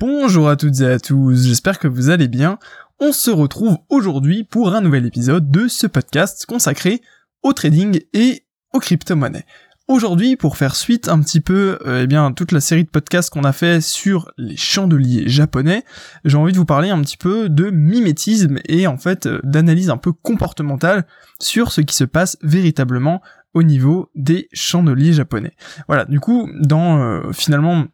Bonjour à toutes et à tous, j'espère que vous allez bien. On se retrouve aujourd'hui pour un nouvel épisode de ce podcast consacré au trading et aux crypto-monnaies. Aujourd'hui, pour faire suite un petit peu, euh, eh bien, toute la série de podcasts qu'on a fait sur les chandeliers japonais, j'ai envie de vous parler un petit peu de mimétisme et en fait euh, d'analyse un peu comportementale sur ce qui se passe véritablement au niveau des chandeliers japonais. Voilà, du coup, dans euh, finalement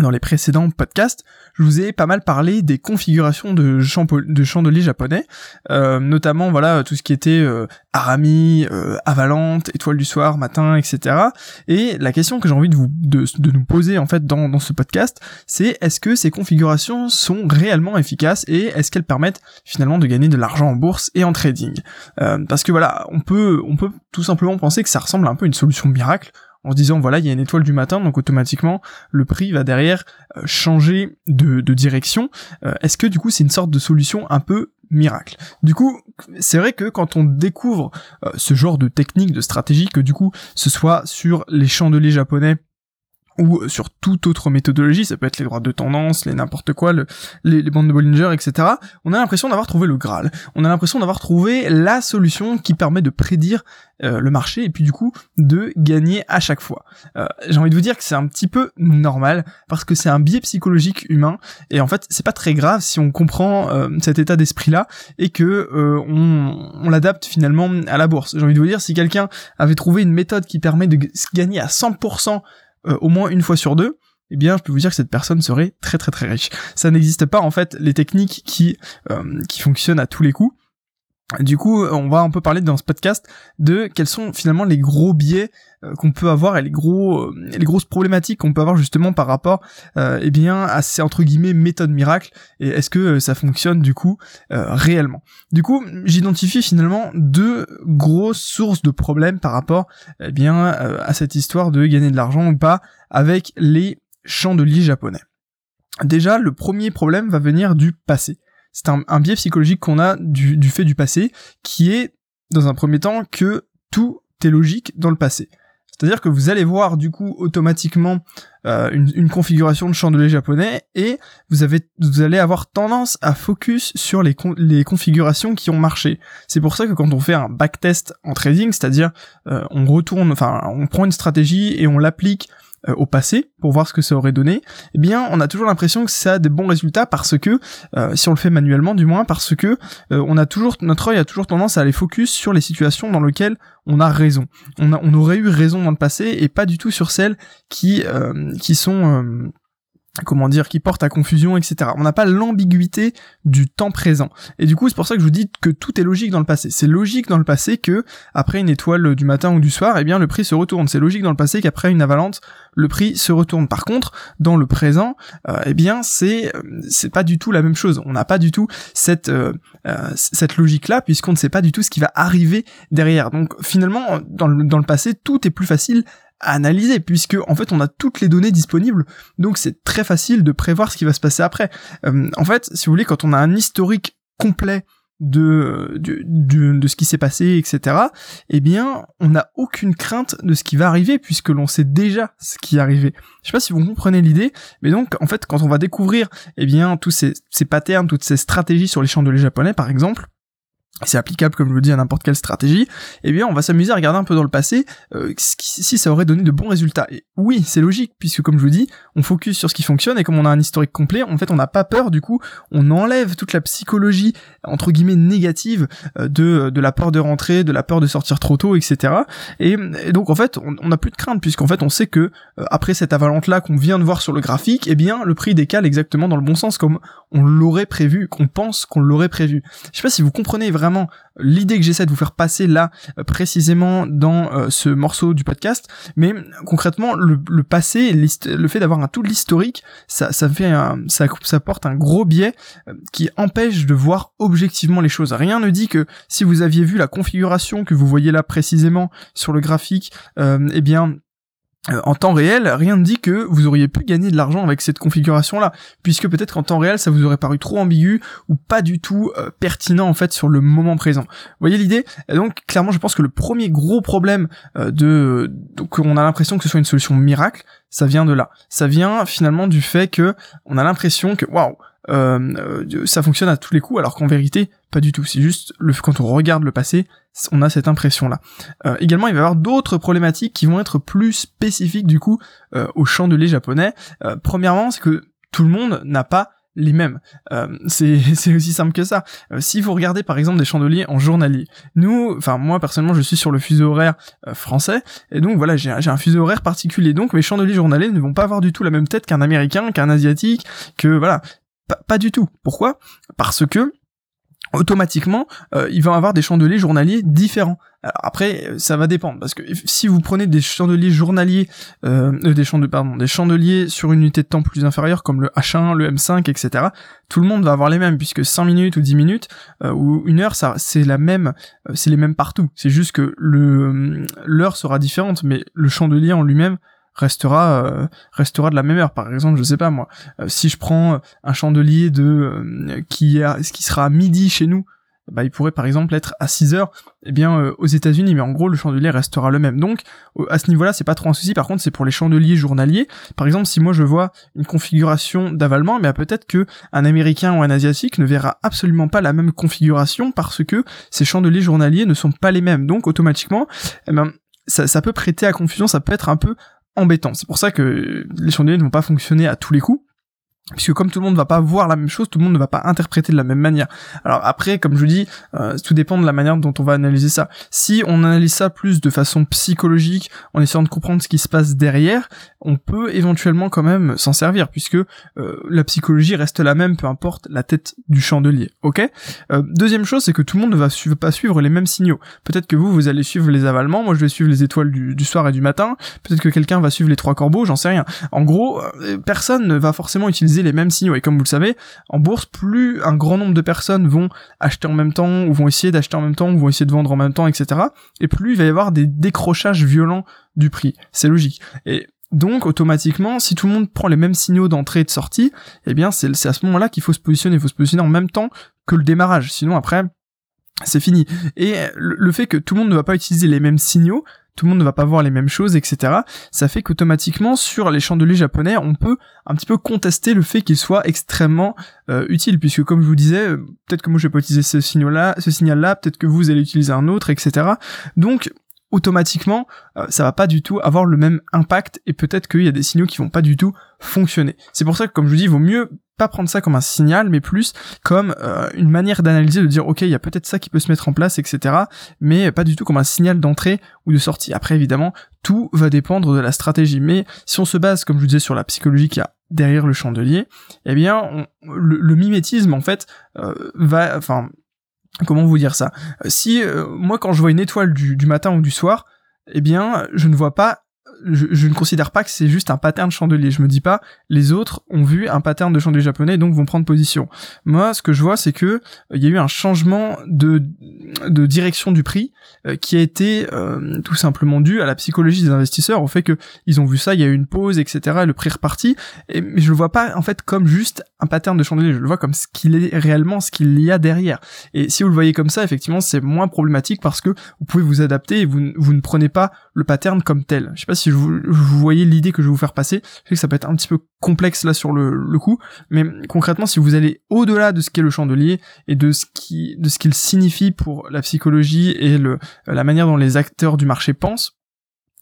dans les précédents podcasts, je vous ai pas mal parlé des configurations de, de chandeliers japonais, euh, notamment voilà tout ce qui était euh, Arami, euh, Avalante, Étoile du soir, matin, etc. Et la question que j'ai envie de vous de, nous poser en fait dans, dans ce podcast, c'est est-ce que ces configurations sont réellement efficaces et est-ce qu'elles permettent finalement de gagner de l'argent en bourse et en trading? Euh, Parce que voilà, on peut on peut tout simplement penser que ça ressemble un peu à une solution miracle en se disant voilà il y a une étoile du matin donc automatiquement le prix va derrière euh, changer de, direction. Euh, est-ce que du coup c'est une sorte de solution un peu miracle? Du coup c'est vrai que quand on découvre euh, ce genre de technique de stratégie que du coup ce soit sur les chandeliers japonais ou sur toute autre méthodologie, ça peut être les droits de tendance, les n'importe quoi, les, bandes de Bollinger, etc. On a l'impression d'avoir trouvé le Graal. On a l'impression d'avoir trouvé la solution qui permet de prédire euh, le marché et puis du coup de gagner à chaque fois. Euh, j'ai envie de vous dire que c'est un petit peu normal parce que c'est un biais psychologique humain et en fait c'est pas très grave si on comprend euh, cet état d'esprit là et que on, on l'adapte finalement à la bourse. J'ai envie de vous dire si quelqu'un avait trouvé une méthode qui permet de gagner à 100% euh, au moins une fois sur deux, eh bien, je peux vous dire que cette personne serait très très très riche. Ça n'existe pas en fait les techniques qui euh, qui fonctionnent à tous les coups. Du coup, on va un peu parler dans ce podcast de quels sont finalement les gros biais euh, qu'on peut avoir et les gros les grosses problématiques qu'on peut avoir justement par rapport eh bien à ces entre guillemets méthodes miracles et est-ce que ça fonctionne du coup réellement. Du coup, j'identifie finalement deux grosses sources de problèmes par rapport eh bien à cette histoire de gagner de l'argent ou pas avec les chandeliers japonais. Déjà, le premier problème va venir du passé. C'est un, biais psychologique qu'on a du, fait du passé, qui est, dans un premier temps, que tout est logique dans le passé. C'est-à-dire que vous allez voir du coup automatiquement euh, une, configuration de chandelier japonais et vous avez allez avoir tendance à focus sur les, les configurations qui ont marché. C'est pour ça que quand on fait un backtest en trading, c'est-à-dire euh, on retourne, enfin on prend une stratégie et on l'applique euh, au passé pour voir ce que ça aurait donné, eh bien on a toujours l'impression que ça a des bons résultats parce que euh, si on le fait manuellement du moins parce que euh, on a toujours notre œil a toujours tendance à aller focus sur les situations dans lesquelles on a raison. On, a, on aurait eu raison dans le passé et pas du tout sur celles qui qui sont comment dire, qui porte à confusion, etc. On n'a pas l'ambiguïté du temps présent. Et du coup, c'est pour ça que je vous dis que tout est logique dans le passé. C'est logique dans le passé que, après une étoile du matin ou du soir, eh bien, le prix se retourne. C'est logique dans le passé qu'après une avalante, le prix se retourne. Par contre, dans le présent, euh, eh bien, c'est, euh, c'est pas du tout la même chose. On n'a pas du tout cette, euh, cette logique-là, puisqu'on ne sait pas du tout ce qui va arriver derrière. Donc, finalement, dans le, dans le passé, tout est plus facile analyser puisque en fait on a toutes les données disponibles donc c'est très facile de prévoir ce qui va se passer après. Euh, en fait, si vous voulez, quand on a un historique complet de, de, ce qui s'est passé, etc., eh bien, on n'a aucune crainte de ce qui va arriver, puisque l'on sait déjà ce qui est arrivé. Je sais pas si vous comprenez l'idée, mais donc, en fait, quand on va découvrir, eh bien, tous ces, ces patterns, toutes ces stratégies sur les chandeliers japonais, par exemple, c'est applicable comme je vous dis à n'importe quelle stratégie, eh bien on va s'amuser à regarder un peu dans le passé euh, si ça aurait donné de bons résultats. Oui, c'est logique puisque comme je vous dis, on focus sur ce qui fonctionne et comme on a un historique complet, en fait on n'a pas peur du coup, on enlève toute la psychologie entre guillemets négative euh, de de la peur de rentrer, de la peur de sortir trop tôt, etc. Et, donc en fait on n'a plus de crainte puisqu'en fait on sait que euh, après cette avalante là qu'on vient de voir sur le graphique, eh bien le prix décale exactement dans le bon sens comme on l'aurait prévu, qu'on pense qu'on l'aurait prévu. Je sais pas si vous comprenez vraiment l'idée que j'essaie de vous faire passer là euh, précisément dans euh, ce morceau du podcast, mais concrètement le, passé, le fait d'avoir un tout l'historique, ça, ça fait un, ça, porte un gros biais euh, qui empêche de voir objectivement les choses. Rien ne dit que si vous aviez vu la configuration que vous voyez là précisément sur le graphique, eh bien euh, en temps réel, rien ne dit que vous auriez pu gagner de l'argent avec cette configuration-là, puisque peut-être qu'en temps réel, ça vous aurait paru trop ambigu ou pas du tout euh, pertinent en fait sur le moment présent. Vous voyez l'idée? Donc clairement, je pense que le premier gros problème euh, de qu'on a l'impression que ce soit une solution miracle, ça vient de là. Ça vient finalement du fait que on a l'impression que waouh, ça fonctionne à tous les coups, alors qu'en vérité, pas du tout. C'est juste le quand on regarde le passé, on a cette impression-là. Euh, également, il va y avoir d'autres problématiques qui vont être plus spécifiques du coup euh, au chandelier japonais. Euh, premièrement, c'est que tout le monde n'a pas les mêmes. Euh, c'est aussi simple que ça. Euh, si vous regardez par exemple des chandeliers en journalier, nous, enfin moi personnellement je suis sur le fuseau horaire français, et donc voilà j'ai un fuseau horaire particulier, donc mes chandeliers journaliers ne vont pas avoir du tout la même tête qu'un américain, qu'un asiatique, que voilà, pas, du tout. Pourquoi? Parce que automatiquement, euh, il va avoir des chandeliers journaliers différents. Après, ça va dépendre parce que si vous prenez des chandeliers journaliers, euh, euh, des chandeliers, sur une unité de temps plus inférieure comme le H1, le M5, etc. Tout le monde va avoir les mêmes puisque 5 minutes ou 10 minutes ou une heure, c'est la même, c'est les mêmes partout. C'est juste que l'heure sera différente, mais le chandelier en lui-même restera euh, restera de la même heure. Par exemple je sais pas moi euh, si je prends un chandelier de euh, qui a qui sera à midi chez nous bah, il pourrait par exemple être à 6 heures eh bien aux États-Unis. Mais en gros le chandelier restera le même. Donc à ce niveau-là c'est pas trop un souci. Par contre c'est pour les chandeliers journaliers. Par exemple si moi je vois une configuration d'avalement mais peut-être que un américain ou un asiatique ne verra absolument pas la même configuration parce que ces chandeliers journaliers ne sont pas les mêmes. Donc automatiquement eh ben ça, ça peut prêter à confusion, ça peut être un peu embêtant. C'est pour ça que les chandeliers ne vont pas fonctionner à tous les coups puisque comme tout le monde ne va pas voir la même chose, tout le monde ne va pas interpréter de la même manière. Alors après, comme je dis, euh, tout dépend de la manière dont on va analyser ça. Si on analyse ça plus de façon psychologique, en essayant de comprendre ce qui se passe derrière, on peut éventuellement quand même s'en servir, puisque euh, la psychologie reste la même, peu importe la tête du chandelier. Ok? Euh, Deuxième chose, c'est que tout le monde ne va pas suivre les mêmes signaux. Peut-être que vous, vous allez suivre les avalements, moi je vais suivre les étoiles du, du soir et du matin. Peut-être que quelqu'un va suivre les trois corbeaux, j'en sais rien. En gros, personne ne va forcément utiliser les mêmes signaux. Et comme vous le savez, en bourse, plus un grand nombre de personnes vont acheter en même temps, ou vont essayer d'acheter en même temps, ou vont essayer de vendre en même temps, etc. Et plus il va y avoir des décrochages violents du prix. C'est logique. Et donc, automatiquement, si tout le monde prend les mêmes signaux d'entrée et de sortie, eh bien, c'est à ce moment-là qu'il faut se positionner. Il faut se positionner en même temps que le démarrage. Sinon, après, c'est fini. Et le fait que tout le monde ne va pas utiliser les mêmes signaux, tout le monde ne va pas voir les mêmes choses, etc. Ça fait qu'automatiquement, sur les chandeliers japonais, on peut un petit peu contester le fait qu'ils soient extrêmement euh, utiles, puisque comme je vous disais, euh, peut-être que moi je vais pas utiliser ce signal-là, ce signal-là, peut-être que vous allez utiliser un autre, etc. Donc, automatiquement, euh, ça va pas du tout avoir le même impact et peut-être qu'il y a des signaux qui vont pas du tout fonctionner. C'est pour ça que, comme je vous dis, il vaut mieux pas prendre ça comme un signal, mais plus comme euh, une manière d'analyser, de dire ok, il y a peut-être ça qui peut se mettre en place, etc. Mais pas du tout comme un signal d'entrée ou de sortie. Après, évidemment, tout va dépendre de la stratégie. Mais si on se base, comme je vous disais, sur la psychologie qu'il y a derrière le chandelier, eh bien, le, mimétisme en fait euh, va, enfin, comment vous dire ça? Si euh, moi, quand je vois une étoile du, du matin ou du soir, eh bien, je ne vois pas je, ne considère pas que c'est juste un pattern chandelier. Je me dis pas, les autres ont vu un pattern de chandelier japonais, donc vont prendre position. Moi, ce que je vois, c'est que il y a eu un changement de, de direction du prix euh, qui a été euh, tout simplement dû à la psychologie des investisseurs, au fait que ils ont vu ça, il y a eu une pause, etc. Et le prix est reparti. Mais je le vois pas en fait comme juste un pattern de chandelier. Je le vois comme ce qu'il est réellement, ce qu'il y a derrière. Et si vous le voyez comme ça, effectivement, c'est moins problématique parce que vous pouvez vous adapter et vous, ne prenez pas le pattern comme tel. Je sais pas si vous, voyez l'idée que je vais vous faire passer. Je sais que ça peut être un petit peu complexe là sur le, coup, mais concrètement, si vous allez au-delà de ce qu'est le chandelier et de ce qui, de ce qu'il signifie pour la psychologie et la manière dont les acteurs du marché pensent,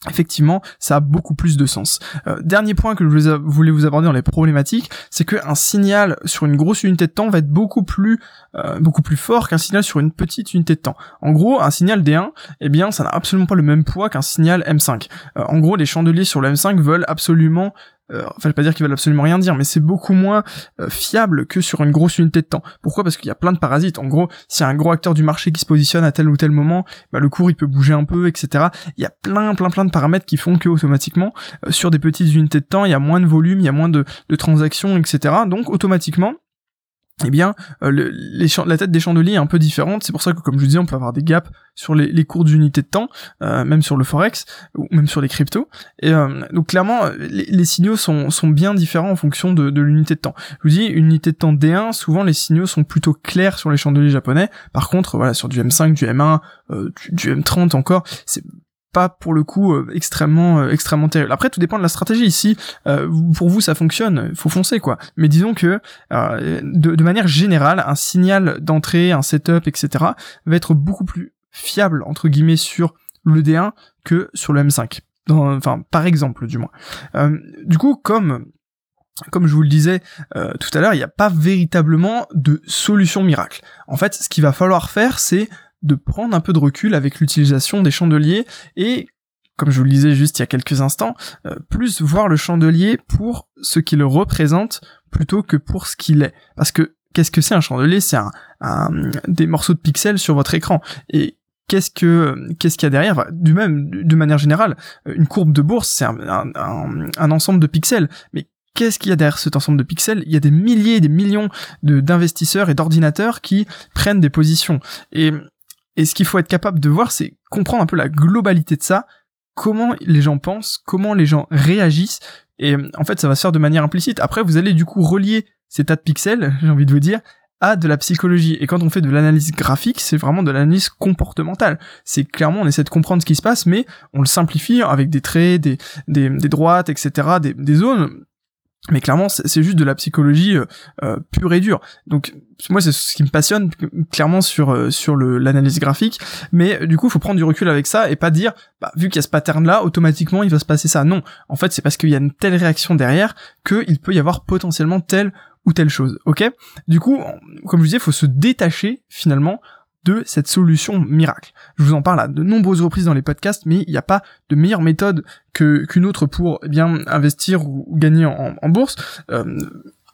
effectivement, ça a beaucoup plus de sens. Euh, dernier point que je voulais vous aborder dans les problématiques, c'est qu'un signal sur une grosse unité de temps va être beaucoup plus euh, beaucoup plus fort qu'un signal sur une petite unité de temps. En gros, un signal D1, eh bien, ça n'a absolument pas le même poids qu'un signal M5. Euh, en gros, les chandeliers sur le M5 veulent absolument euh, enfin je vais pas dire qu'ils veulent absolument rien dire, mais c'est beaucoup moins euh, fiable que sur une grosse unité de temps. Pourquoi? Parce qu'il y a plein de parasites. En gros, s'il un gros acteur du marché qui se positionne à tel ou tel moment, bah, le cours il peut bouger un peu, etc. Il y a plein plein plein de paramètres qui font que automatiquement, euh, sur des petites unités de temps, il y a moins de volume, il y a moins de transactions, etc. Donc automatiquement, eh bien, euh, la tête des chandeliers est un peu différente. C'est pour ça que, comme je vous disais, on peut avoir des gaps sur les, les cours d'unité de temps, euh, même sur le forex ou même sur les cryptos. Et euh, donc clairement, les, les, signaux sont, sont bien différents en fonction de, de l'unité de temps. Je vous dis, une unité de temps D1, souvent les signaux sont plutôt clairs sur les chandeliers japonais. Par contre, voilà, sur du M5, du M1, du, du M30 encore, c'est pas pour le coup euh, extrêmement euh, extrêmement terrible. Après tout dépend de la stratégie ici. Euh, pour vous ça fonctionne, faut foncer quoi. Mais disons que de, de, manière générale, un signal d'entrée, un setup, etc. va être beaucoup plus fiable entre guillemets sur le D1 que sur le M5. Dans, enfin par exemple du moins. du coup comme comme je vous le disais tout à l'heure, il n'y a pas véritablement de solution miracle. En fait, ce qu'il va falloir faire, c'est de prendre un peu de recul avec l'utilisation des chandeliers et comme je vous le disais juste il y a quelques instants, euh, plus voir le chandelier pour ce qu'il représente plutôt que pour ce qu'il est. Parce que qu'est-ce que c'est un chandelier? C'est des morceaux de pixels sur votre écran. Et qu'est-ce que qu'est-ce qu'il y a derrière? Du même, de manière générale, une courbe de bourse, c'est un, un, ensemble de pixels. Mais qu'est-ce qu'il y a derrière cet ensemble de pixels? Il y a des milliers, des millions de d'investisseurs et d'ordinateurs qui prennent des positions. Et et ce qu'il faut être capable de voir, c'est comprendre un peu la globalité de ça, comment les gens pensent, comment les gens réagissent, et en fait ça va se faire de manière implicite. Après vous allez du coup relier ces tas de pixels, j'ai envie de vous dire, à de la psychologie. Et quand on fait de l'analyse graphique, c'est vraiment de l'analyse comportementale. C'est clairement, on essaie de comprendre ce qui se passe, mais on le simplifie avec des traits, des, des, des droites, etc., des, des zones mais clairement c'est juste de la psychologie euh, euh, pure et dure. Donc moi c'est ce qui me passionne clairement sur euh, sur l'analyse graphique. Mais du coup faut prendre du recul avec ça et pas dire bah, vu qu'il y a ce pattern là automatiquement il va se passer ça. Non. En fait c'est parce qu'il y a une telle réaction derrière que il peut y avoir potentiellement telle ou telle chose. Ok? Du coup comme je disais faut se détacher finalement de cette solution miracle. Je vous en parle à de nombreuses reprises dans les podcasts, mais il n'y a pas de meilleure méthode que qu'une autre pour eh bien investir ou, gagner en, bourse. Euh,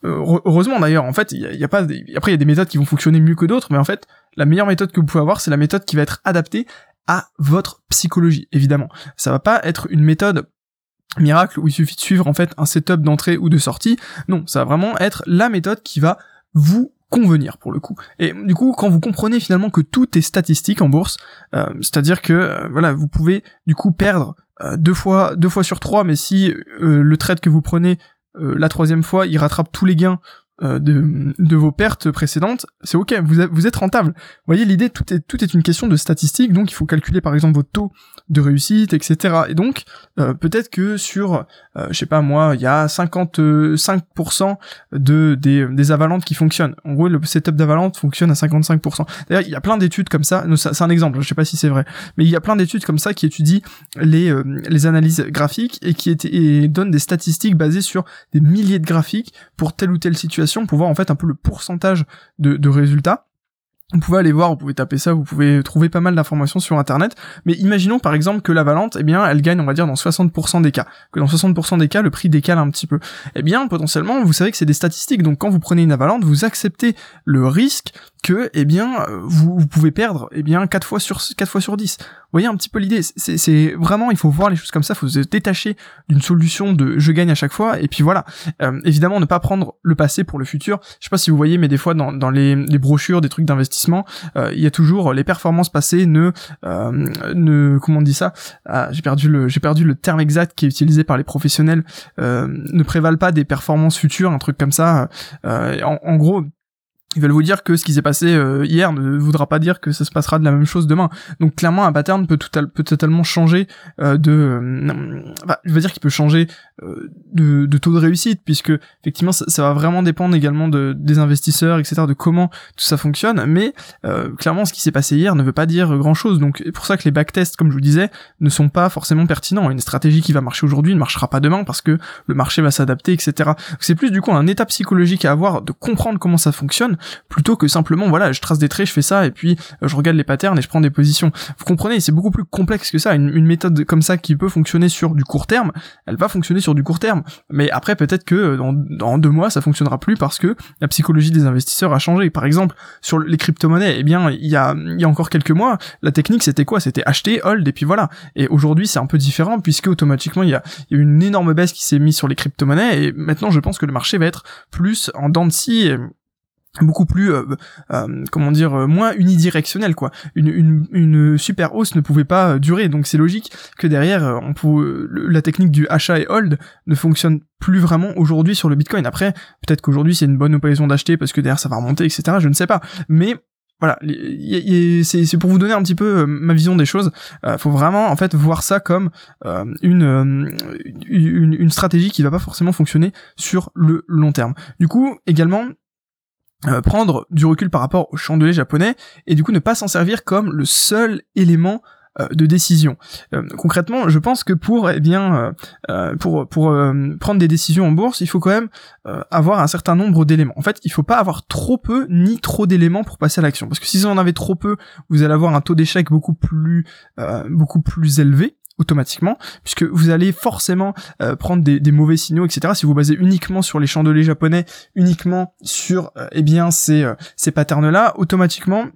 heureusement d'ailleurs, en fait, il y, a, pas après il y a des méthodes qui vont fonctionner mieux que d'autres, mais en fait, la meilleure méthode que vous pouvez avoir, c'est la méthode qui va être adaptée à votre psychologie, évidemment. Ça va pas être une méthode miracle où il suffit de suivre en fait un setup d'entrée ou de sortie. Non, ça va vraiment être la méthode qui va vous convenir pour le coup. Et du coup, quand vous comprenez finalement que tout est statistique en bourse, euh, c'est-à-dire que euh, voilà, vous pouvez du coup perdre euh, deux fois deux fois sur trois, mais si le trade que vous prenez la troisième fois, il rattrape tous les gains de, de, vos pertes précédentes, c'est ok, vous, vous êtes rentable. Vous voyez, l'idée, tout est, tout est une question de statistiques, donc il faut calculer par exemple votre taux de réussite, etc. Et donc, euh, peut-être que sur, euh, je sais pas moi, il y a 55% de, des, des avalantes qui fonctionnent. En gros, le setup d'avalante fonctionne à 55%. D'ailleurs, il y a plein d'études comme ça, c'est un exemple, je sais pas si c'est vrai, mais il y a plein d'études comme ça qui étudient les, les analyses graphiques et qui et donnent des statistiques basées sur des milliers de graphiques pour telle ou telle situation pour voir en fait un peu le pourcentage de, résultats. Vous pouvez aller voir, vous pouvez taper ça, vous pouvez trouver pas mal d'informations sur internet, mais imaginons par exemple que la Valente, eh bien, elle gagne, on va dire, dans 60% des cas, que dans 60% des cas, le prix décale un petit peu. Eh bien, potentiellement, vous savez que c'est des statistiques, donc quand vous prenez une avalante, vous acceptez le risque que, eh bien, vous, pouvez perdre, eh bien, 4 fois sur, 4 fois sur 10. Vous voyez un petit peu l'idée, c'est vraiment, il faut voir les choses comme ça, il faut se détacher d'une solution de je gagne à chaque fois, et puis voilà. Euh, évidemment, ne pas prendre le passé pour le futur. Je sais pas si vous voyez, mais des fois, dans, dans les, les brochures, des trucs d'investissement, euh, il y a toujours les performances passées ne, euh, ne, comment on dit ça? Ah, j'ai perdu le, j'ai perdu le terme exact qui est utilisé par les professionnels, ne prévalent pas des performances futures, un truc comme ça. en, en gros, ils veulent vous dire que ce qui s'est passé euh, hier ne voudra pas dire que ça se passera de la même chose demain. Donc clairement, un pattern peut, tout peut totalement changer euh, de... Euh, je veux dire qu'il peut changer de, de, taux de réussite, puisque effectivement, ça, ça, va vraiment dépendre également de, des investisseurs, etc., de comment tout ça fonctionne. Mais clairement, ce qui s'est passé hier ne veut pas dire grand-chose. Donc c'est pour ça que les backtests, comme je vous disais, ne sont pas forcément pertinents. Une stratégie qui va marcher aujourd'hui ne marchera pas demain parce que le marché va s'adapter, etc. C'est plus du coup un état psychologique à avoir de comprendre comment ça fonctionne plutôt que simplement voilà je trace des traits je fais ça et puis euh, je regarde les patterns et je prends des positions. Vous comprenez c'est beaucoup plus complexe que ça. Une, méthode comme ça qui peut fonctionner sur du court terme elle va fonctionner sur du court terme. Mais après peut-être que euh, dans, deux mois ça fonctionnera plus parce que la psychologie des investisseurs a changé. Par exemple sur les crypto-monnaies eh bien il y a encore quelques mois la technique c'était quoi? C'était acheter hold et puis voilà. Et aujourd'hui c'est un peu différent puisque automatiquement il y a, il y a une énorme baisse qui s'est mise sur les crypto-monnaies et maintenant je pense que le marché va être plus en dents de scie beaucoup plus euh, euh, comment dire euh, moins unidirectionnel quoi. Une, une, une, super hausse ne pouvait pas durer. Donc c'est logique que derrière on peut, la technique du achat et hold ne fonctionne plus vraiment aujourd'hui sur le bitcoin. Après peut-être qu'aujourd'hui c'est une bonne occasion d'acheter parce que derrière ça va remonter etc je ne sais pas. Mais voilà, c'est pour vous donner un petit peu ma vision des choses. Euh, faut vraiment en fait voir ça comme une, une, une stratégie qui va pas forcément fonctionner sur le long terme. Du coup, également, euh, prendre du recul par rapport au chandelier japonais et du coup ne pas s'en servir comme le seul élément euh, de décision. Euh, concrètement, je pense que pour eh bien pour pour prendre des décisions en bourse, il faut quand même avoir un certain nombre d'éléments. En fait, il faut pas avoir trop peu ni trop d'éléments pour passer à l'action parce que si vous en avez trop peu, vous allez avoir un taux d'échec beaucoup plus beaucoup plus élevé automatiquement, puisque vous allez forcément euh, prendre des, mauvais signaux, etc. Si vous basez uniquement sur les chandeliers japonais, uniquement sur euh, eh bien ces, euh, ces patterns-là, automatiquement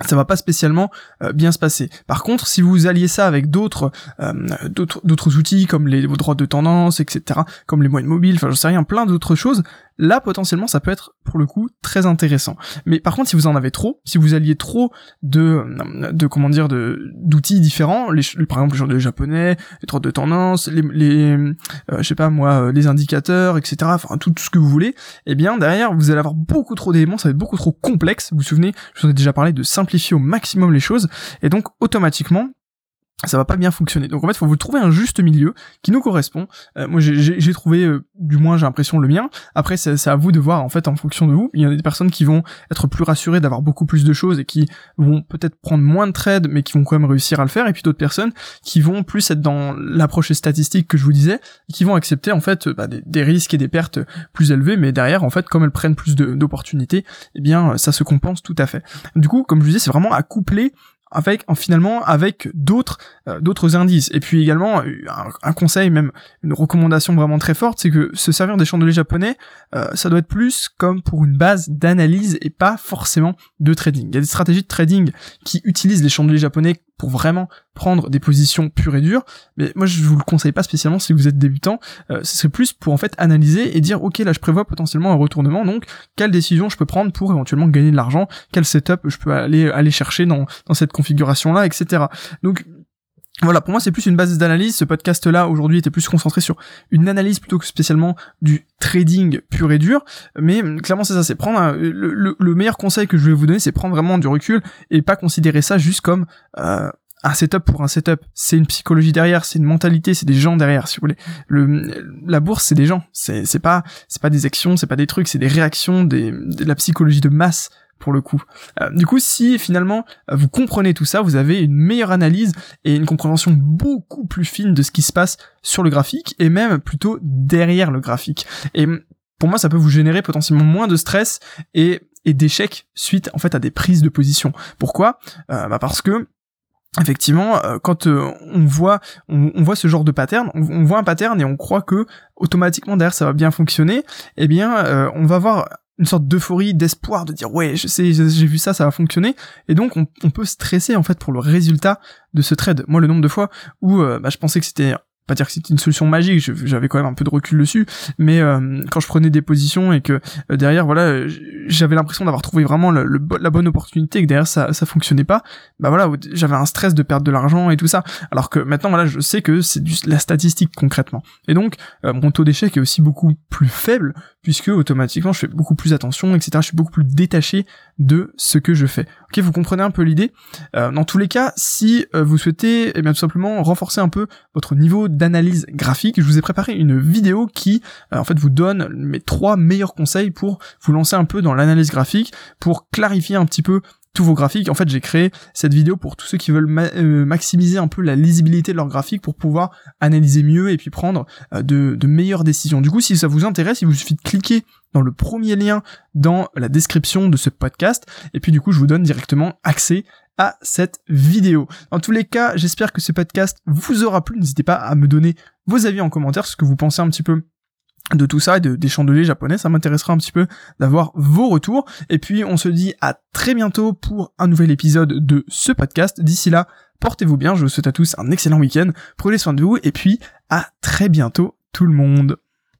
ça va pas spécialement euh, bien se passer. Par contre, si vous alliez ça avec d'autres euh, d'autres outils comme les vos droits de tendance, etc., comme les moyens mobiles, enfin je sais rien, plein d'autres choses, là potentiellement ça peut être pour le coup très intéressant. Mais par contre, si vous en avez trop, si vous alliez trop de de comment dire de d'outils différents, par exemple les genre de japonais, les droits de tendance, les, euh, je sais pas moi, les indicateurs, etc., enfin tout, tout ce que vous voulez, eh bien derrière vous allez avoir beaucoup trop d'éléments, ça va être beaucoup trop complexe. Vous vous souvenez, je vous ai déjà parlé de simplifier au maximum les choses, et donc automatiquement, ça va pas bien fonctionner. Donc en fait, faut vous trouver un juste milieu qui nous correspond. Euh, moi, j'ai trouvé, euh, du moins, j'ai l'impression le mien. Après, c'est à vous de voir en fait en fonction de vous. Il y a des personnes qui vont être plus rassurées d'avoir beaucoup plus de choses et qui vont peut-être prendre moins de trades, mais qui vont quand même réussir à le faire. Et puis d'autres personnes qui vont plus être dans l'approche statistique que je vous disais, et qui vont accepter en fait bah, des, risques et des pertes plus élevées, mais derrière, en fait, comme elles prennent plus d'opportunités, eh bien, ça se compense tout à fait. Du coup, comme je vous disais, c'est vraiment à coupler avec en finalement avec d'autres euh, d'autres indices et puis également euh, un, conseil même une recommandation vraiment très forte c'est que se servir des chandeliers japonais euh, ça doit être plus comme pour une base d'analyse et pas forcément de trading il y a des stratégies de trading qui utilisent les chandeliers japonais pour vraiment prendre des positions pures et dures. Mais moi, je vous le conseille pas spécialement si vous êtes débutant. Ce serait plus pour en fait analyser et dire, ok, là, je prévois potentiellement un retournement. Donc, quelle décision je peux prendre pour éventuellement gagner de l'argent Quel setup je peux aller aller chercher dans dans cette là, etc. Donc voilà, pour moi c'est plus une base d'analyse. Ce podcast-là aujourd'hui était plus concentré sur une analyse plutôt que spécialement du trading pur et dur. Mais clairement c'est ça, c'est prendre le, le, meilleur conseil que je vais vous donner, c'est prendre vraiment du recul et pas considérer ça juste comme euh, un setup pour un setup. C'est une psychologie derrière, c'est une mentalité, c'est des gens derrière, si vous voulez. Le, la bourse, c'est des gens. C'est, c'est pas, c'est pas des actions, c'est pas des trucs, c'est des réactions, des, de la psychologie de masse pour le coup. Euh, du coup, si finalement euh, vous comprenez tout ça, vous avez une meilleure analyse et une compréhension beaucoup plus fine de ce qui se passe sur le graphique et même plutôt derrière le graphique. Et pour moi, ça peut vous générer potentiellement moins de stress et, et d'échecs suite en fait à des prises de position. Pourquoi? Euh, bah Parce que effectivement, quand on voit on, voit ce genre de pattern, on, voit un pattern et on croit que automatiquement derrière ça va bien fonctionner, eh bien on va voir une sorte d'euphorie, d'espoir, de dire ouais, j'ai vu ça, ça va fonctionner, et donc on, peut stresser en fait pour le résultat de ce trade. Moi, le nombre de fois où euh, bah, je pensais que c'était pas dire que c'était une solution magique, j'avais quand même un peu de recul dessus, mais euh, quand je prenais des positions et que euh, derrière, voilà, j'avais l'impression d'avoir trouvé vraiment la bonne opportunité et que derrière ça, ça fonctionnait pas, bah voilà, j'avais un stress de perdre de l'argent et tout ça, alors que maintenant, voilà, je sais que c'est la statistique concrètement. Et donc, euh, mon taux d'échec est aussi beaucoup plus faible, puisque automatiquement, je fais beaucoup plus attention, etc. Je suis beaucoup plus détaché de ce que je fais. Ok, vous comprenez un peu l'idée? Dans tous les cas, si vous souhaitez, eh bien, tout simplement renforcer un peu votre niveau d'analyse graphique, je vous ai préparé une vidéo qui euh, en fait vous donne mes trois meilleurs conseils pour vous lancer un peu dans l'analyse graphique, pour clarifier un petit peu tous vos graphiques. En fait, j'ai créé cette vidéo pour tous ceux qui veulent euh, maximiser un peu la lisibilité de leurs graphiques pour pouvoir analyser mieux et puis prendre euh, de, de, meilleures décisions. Du coup, si ça vous intéresse, il vous suffit de cliquer dans le premier lien dans la description de ce podcast et puis du coup, je vous donne directement accès à cette vidéo. En tous les cas, j'espère que ce podcast vous aura plu. N'hésitez pas à me donner vos avis en commentaire, ce que vous pensez un petit peu de tout ça et de, des chandeliers japonais, ça m'intéressera un petit peu d'avoir vos retours. Et puis on se dit à très bientôt pour un nouvel épisode de ce podcast. D'ici là, portez-vous bien, je vous souhaite à tous un excellent week-end, prenez soin de vous et puis à très bientôt tout le monde.